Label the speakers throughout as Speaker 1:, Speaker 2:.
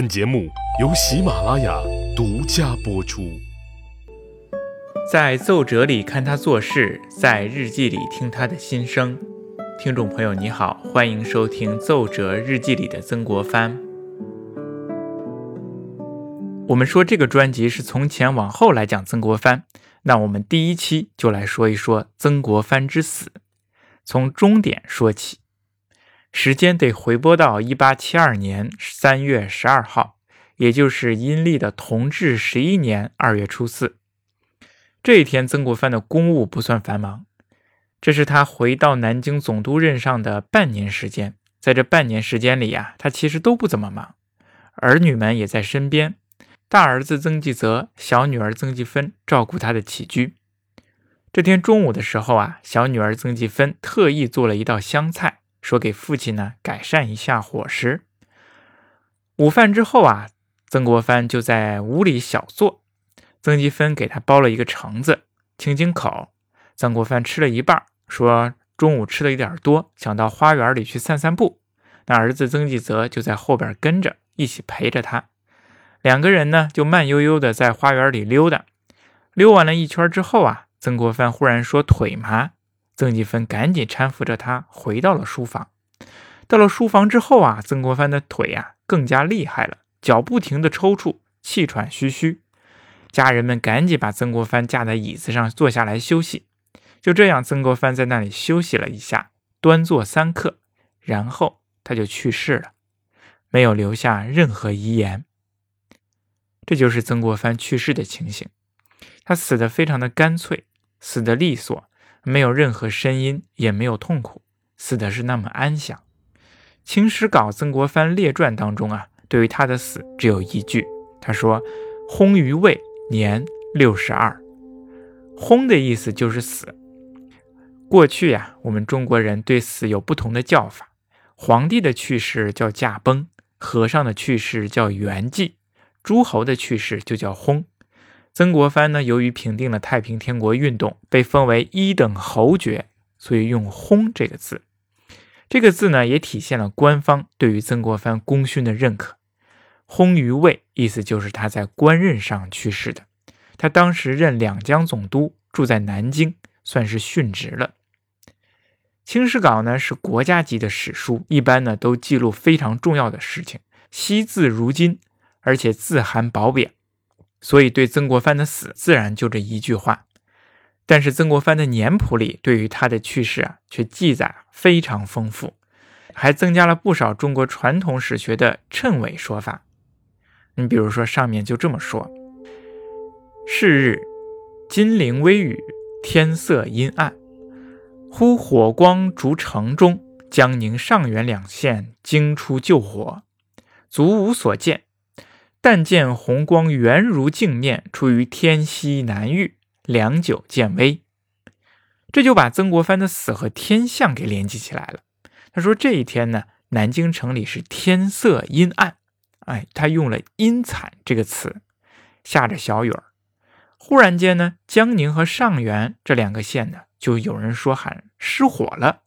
Speaker 1: 本节目由喜马拉雅独家播出。
Speaker 2: 在奏折里看他做事，在日记里听他的心声。听众朋友，你好，欢迎收听《奏折日记里的曾国藩》。我们说这个专辑是从前往后来讲曾国藩，那我们第一期就来说一说曾国藩之死，从终点说起。时间得回拨到一八七二年三月十二号，也就是阴历的同治十一年二月初四。这一天，曾国藩的公务不算繁忙，这是他回到南京总督任上的半年时间。在这半年时间里呀，他其实都不怎么忙，儿女们也在身边，大儿子曾纪泽、小女儿曾纪芬照顾他的起居。这天中午的时候啊，小女儿曾纪芬特意做了一道香菜。说给父亲呢改善一下伙食。午饭之后啊，曾国藩就在屋里小坐。曾纪芬给他包了一个橙子，清清口。曾国藩吃了一半，说中午吃的有点多，想到花园里去散散步。那儿子曾纪泽就在后边跟着，一起陪着他。两个人呢就慢悠悠的在花园里溜达。溜完了一圈之后啊，曾国藩忽然说腿麻。曾纪芬赶紧搀扶着他回到了书房。到了书房之后啊，曾国藩的腿啊更加厉害了，脚不停地抽搐，气喘吁吁。家人们赶紧把曾国藩架在椅子上坐下来休息。就这样，曾国藩在那里休息了一下，端坐三刻，然后他就去世了，没有留下任何遗言。这就是曾国藩去世的情形。他死得非常的干脆，死得利索。没有任何声音，也没有痛苦，死的是那么安详。《清史稿·曾国藩列传》当中啊，对于他的死只有一句，他说：“薨于魏，年六十二。”“薨”的意思就是死。过去呀，我们中国人对死有不同的叫法。皇帝的去世叫驾崩，和尚的去世叫圆寂，诸侯的去世就叫薨。曾国藩呢，由于平定了太平天国运动，被封为一等侯爵，所以用“薨”这个字。这个字呢，也体现了官方对于曾国藩功勋的认可。薨于位，意思就是他在官任上去世的。他当时任两江总督，住在南京，算是殉职了。《清史稿》呢是国家级的史书，一般呢都记录非常重要的事情，惜字如金，而且字含褒贬。所以，对曾国藩的死，自然就这一句话。但是，曾国藩的年谱里对于他的去世啊，却记载非常丰富，还增加了不少中国传统史学的谶纬说法。你比如说，上面就这么说：是日，金陵微雨，天色阴暗，忽火光逐城中，江宁、上元两县惊出救火，足无所见。但见红光圆如镜面，出于天西南域，良久渐微。这就把曾国藩的死和天象给联系起来了。他说这一天呢，南京城里是天色阴暗，哎，他用了阴惨这个词，下着小雨儿。忽然间呢，江宁和上元这两个县呢，就有人说喊失火了，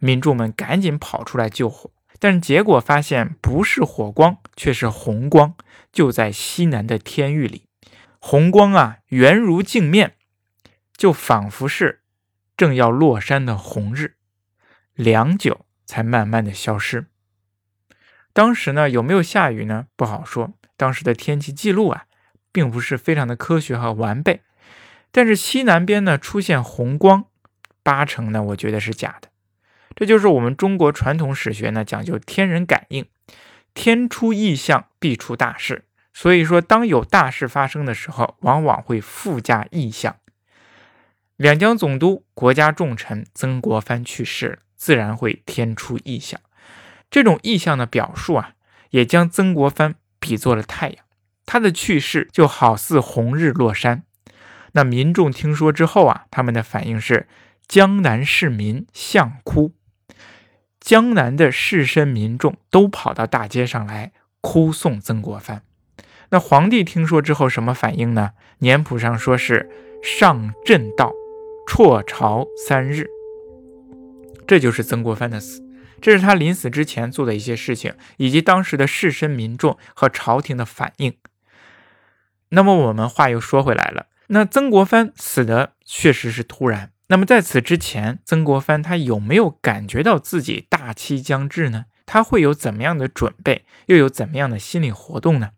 Speaker 2: 民众们赶紧跑出来救火。但结果发现不是火光，却是红光，就在西南的天域里。红光啊，圆如镜面，就仿佛是正要落山的红日，良久才慢慢的消失。当时呢，有没有下雨呢？不好说。当时的天气记录啊，并不是非常的科学和完备。但是西南边呢出现红光，八成呢，我觉得是假的。这就是我们中国传统史学呢，讲究天人感应，天出异象必出大事。所以说，当有大事发生的时候，往往会附加异象。两江总督、国家重臣曾国藩去世，自然会天出异象。这种异象的表述啊，也将曾国藩比作了太阳，他的去世就好似红日落山。那民众听说之后啊，他们的反应是：江南市民相哭。江南的士绅民众都跑到大街上来哭送曾国藩。那皇帝听说之后什么反应呢？年谱上说是上朕道，辍朝三日。这就是曾国藩的死。这是他临死之前做的一些事情，以及当时的士绅民众和朝廷的反应。那么我们话又说回来了，那曾国藩死的确实是突然。那么在此之前，曾国藩他有没有感觉到自己大期将至呢？他会有怎么样的准备，又有怎么样的心理活动呢？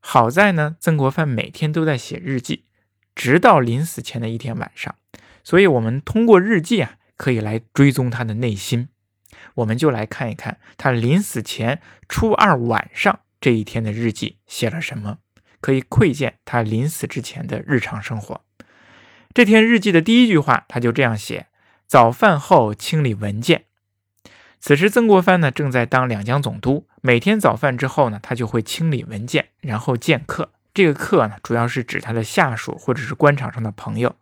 Speaker 2: 好在呢，曾国藩每天都在写日记，直到临死前的一天晚上。所以，我们通过日记啊，可以来追踪他的内心。我们就来看一看他临死前初二晚上这一天的日记写了什么，可以窥见他临死之前的日常生活。这天日记的第一句话，他就这样写：早饭后清理文件。此时，曾国藩呢正在当两江总督，每天早饭之后呢，他就会清理文件，然后见客。这个客呢，主要是指他的下属或者是官场上的朋友。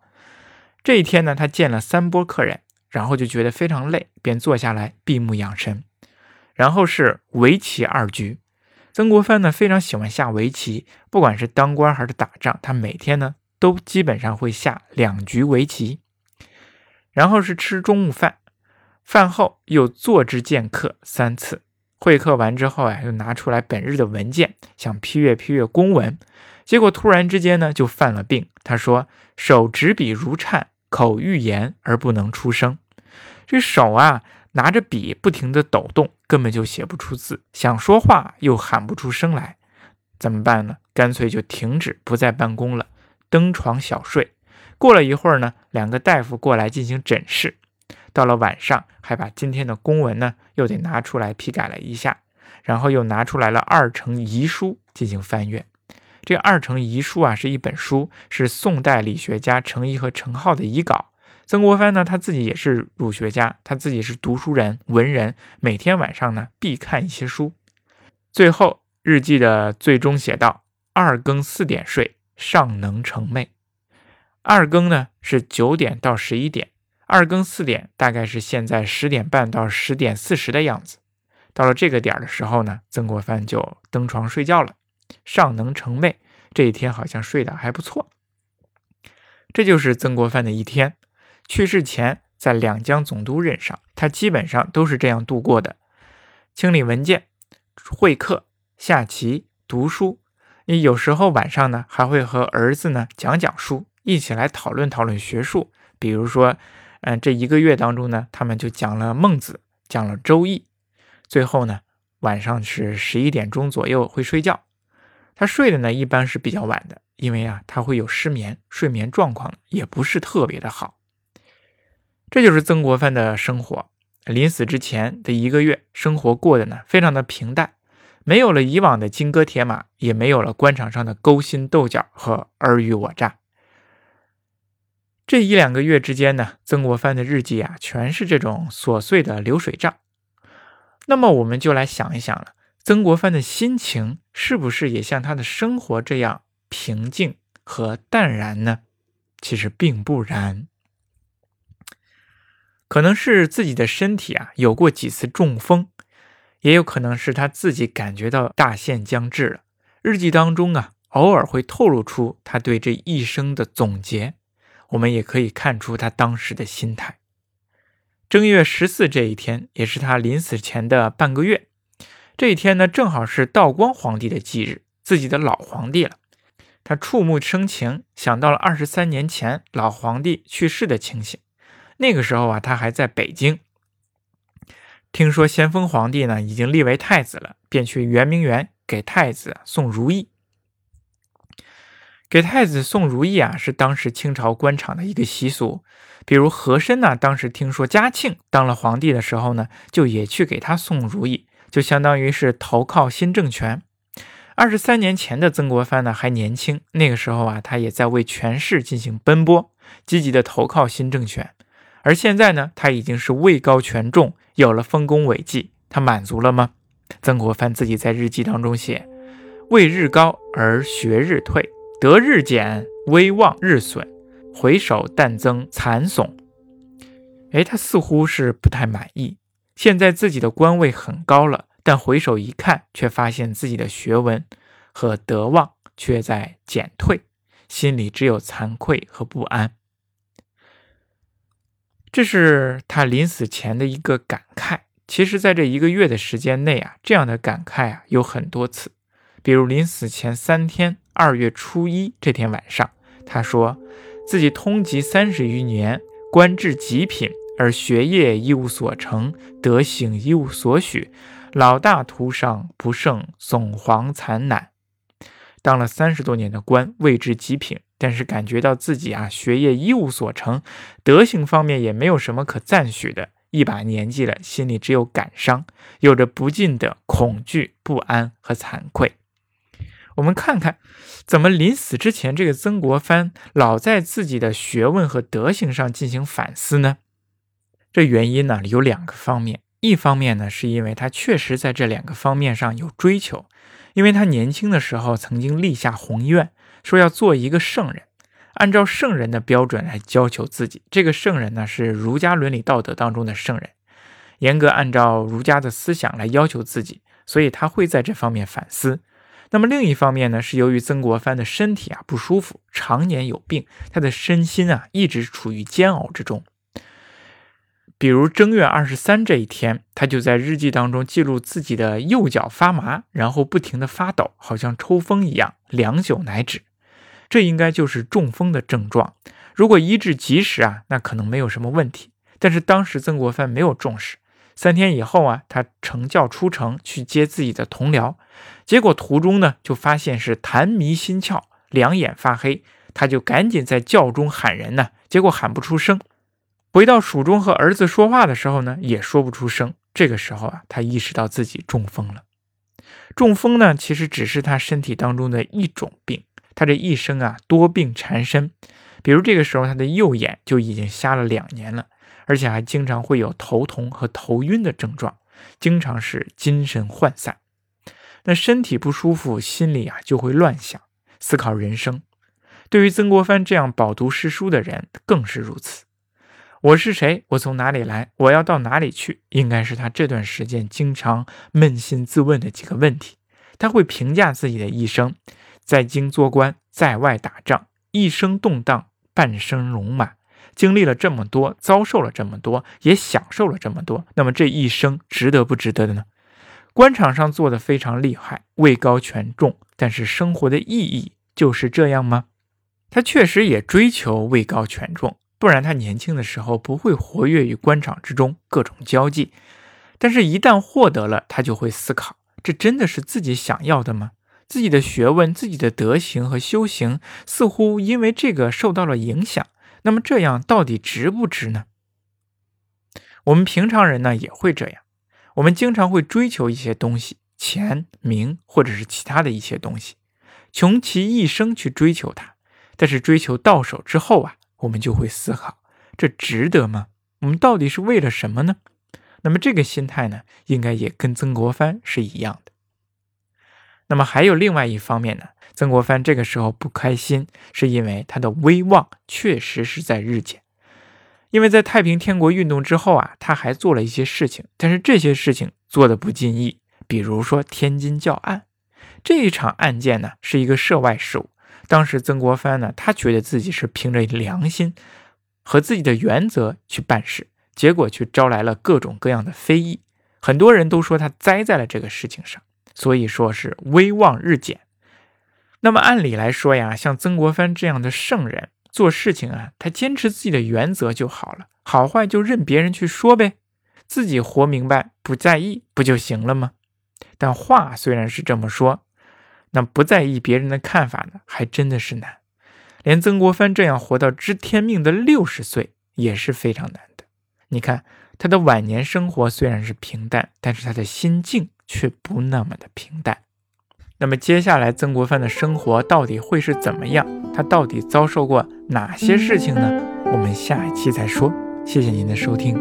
Speaker 2: 这一天呢，他见了三波客人，然后就觉得非常累，便坐下来闭目养神。然后是围棋二局，曾国藩呢非常喜欢下围棋，不管是当官还是打仗，他每天呢都基本上会下两局围棋。然后是吃中午饭，饭后又坐之见客三次。会客完之后啊，又拿出来本日的文件，想批阅批阅公文。结果突然之间呢，就犯了病。他说：“手执笔如颤，口欲言而不能出声。这手啊，拿着笔不停地抖动，根本就写不出字。想说话又喊不出声来，怎么办呢？干脆就停止，不再办公了，登床小睡。过了一会儿呢，两个大夫过来进行诊视。到了晚上，还把今天的公文呢，又得拿出来批改了一下，然后又拿出来了二程遗书进行翻阅。”这二程遗书啊，是一本书，是宋代理学家程颐和程颢的遗稿。曾国藩呢，他自己也是儒学家，他自己是读书人、文人，每天晚上呢必看一些书。最后日记的最终写道：“二更四点睡，尚能成寐。”二更呢是九点到十一点，二更四点大概是现在十点半到十点四十的样子。到了这个点的时候呢，曾国藩就登床睡觉了。尚能成寐，这一天好像睡得还不错。这就是曾国藩的一天。去世前在两江总督任上，他基本上都是这样度过的：清理文件、会客、下棋、读书。有时候晚上呢，还会和儿子呢讲讲书，一起来讨论讨论学术。比如说，嗯，这一个月当中呢，他们就讲了《孟子》，讲了《周易》。最后呢，晚上是十一点钟左右会睡觉。他睡的呢，一般是比较晚的，因为啊，他会有失眠，睡眠状况也不是特别的好。这就是曾国藩的生活，临死之前的一个月，生活过得呢非常的平淡，没有了以往的金戈铁马，也没有了官场上的勾心斗角和尔虞我诈。这一两个月之间呢，曾国藩的日记啊，全是这种琐碎的流水账。那么我们就来想一想了。曾国藩的心情是不是也像他的生活这样平静和淡然呢？其实并不然，可能是自己的身体啊有过几次中风，也有可能是他自己感觉到大限将至了。日记当中啊，偶尔会透露出他对这一生的总结，我们也可以看出他当时的心态。正月十四这一天，也是他临死前的半个月。这一天呢，正好是道光皇帝的忌日，自己的老皇帝了。他触目生情，想到了二十三年前老皇帝去世的情形。那个时候啊，他还在北京。听说咸丰皇帝呢已经立为太子了，便去圆明园给太子送如意。给太子送如意啊，是当时清朝官场的一个习俗。比如和珅呢，当时听说嘉庆当了皇帝的时候呢，就也去给他送如意。就相当于是投靠新政权。二十三年前的曾国藩呢还年轻，那个时候啊，他也在为权势进行奔波，积极的投靠新政权。而现在呢，他已经是位高权重，有了丰功伟绩，他满足了吗？曾国藩自己在日记当中写：“位日高而学日退，德日减，威望日损，回首但增残悚。”哎，他似乎是不太满意。现在自己的官位很高了，但回首一看，却发现自己的学问和德望却在减退，心里只有惭愧和不安。这是他临死前的一个感慨，其实，在这一个月的时间内啊，这样的感慨啊有很多次。比如临死前三天，二月初一这天晚上，他说自己通籍三十余年，官至极品，而学业一无所成，德行一无所许，老大徒伤，不胜悚惶惨难。当了三十多年的官，位至极品，但是感觉到自己啊，学业一无所成，德行方面也没有什么可赞许的。一把年纪了，心里只有感伤，有着不尽的恐惧、不安和惭愧。我们看看，怎么临死之前，这个曾国藩老在自己的学问和德行上进行反思呢？这原因呢有两个方面，一方面呢是因为他确实在这两个方面上有追求，因为他年轻的时候曾经立下宏愿，说要做一个圣人。按照圣人的标准来要求自己，这个圣人呢是儒家伦理道德当中的圣人，严格按照儒家的思想来要求自己，所以他会在这方面反思。那么另一方面呢，是由于曾国藩的身体啊不舒服，常年有病，他的身心啊一直处于煎熬之中。比如正月二十三这一天，他就在日记当中记录自己的右脚发麻，然后不停的发抖，好像抽风一样，良久乃止。这应该就是中风的症状。如果医治及时啊，那可能没有什么问题。但是当时曾国藩没有重视。三天以后啊，他乘轿出城去接自己的同僚，结果途中呢就发现是痰迷心窍，两眼发黑。他就赶紧在轿中喊人呢，结果喊不出声。回到蜀中和儿子说话的时候呢，也说不出声。这个时候啊，他意识到自己中风了。中风呢，其实只是他身体当中的一种病。他这一生啊，多病缠身，比如这个时候他的右眼就已经瞎了两年了，而且还经常会有头痛和头晕的症状，经常是精神涣散。那身体不舒服，心里啊就会乱想，思考人生。对于曾国藩这样饱读诗书的人，更是如此。我是谁？我从哪里来？我要到哪里去？应该是他这段时间经常扪心自问的几个问题。他会评价自己的一生。在京做官，在外打仗，一生动荡，半生戎马，经历了这么多，遭受了这么多，也享受了这么多。那么这一生值得不值得的呢？官场上做的非常厉害，位高权重，但是生活的意义就是这样吗？他确实也追求位高权重，不然他年轻的时候不会活跃于官场之中，各种交际。但是，一旦获得了，他就会思考：这真的是自己想要的吗？自己的学问、自己的德行和修行，似乎因为这个受到了影响。那么这样到底值不值呢？我们平常人呢也会这样，我们经常会追求一些东西，钱、名，或者是其他的一些东西，穷其一生去追求它。但是追求到手之后啊，我们就会思考：这值得吗？我们到底是为了什么呢？那么这个心态呢，应该也跟曾国藩是一样的。那么还有另外一方面呢，曾国藩这个时候不开心，是因为他的威望确实是在日减。因为在太平天国运动之后啊，他还做了一些事情，但是这些事情做的不尽意。比如说天津教案这一场案件呢，是一个涉外事务。当时曾国藩呢，他觉得自己是凭着良心和自己的原则去办事，结果却招来了各种各样的非议。很多人都说他栽在了这个事情上。所以说是威望日减。那么按理来说呀，像曾国藩这样的圣人做事情啊，他坚持自己的原则就好了，好坏就任别人去说呗，自己活明白不在意不就行了吗？但话虽然是这么说，那不在意别人的看法呢，还真的是难。连曾国藩这样活到知天命的六十岁也是非常难的。你看他的晚年生活虽然是平淡，但是他的心境。却不那么的平淡。那么接下来曾国藩的生活到底会是怎么样？他到底遭受过哪些事情呢？我们下一期再说。谢谢您的收听。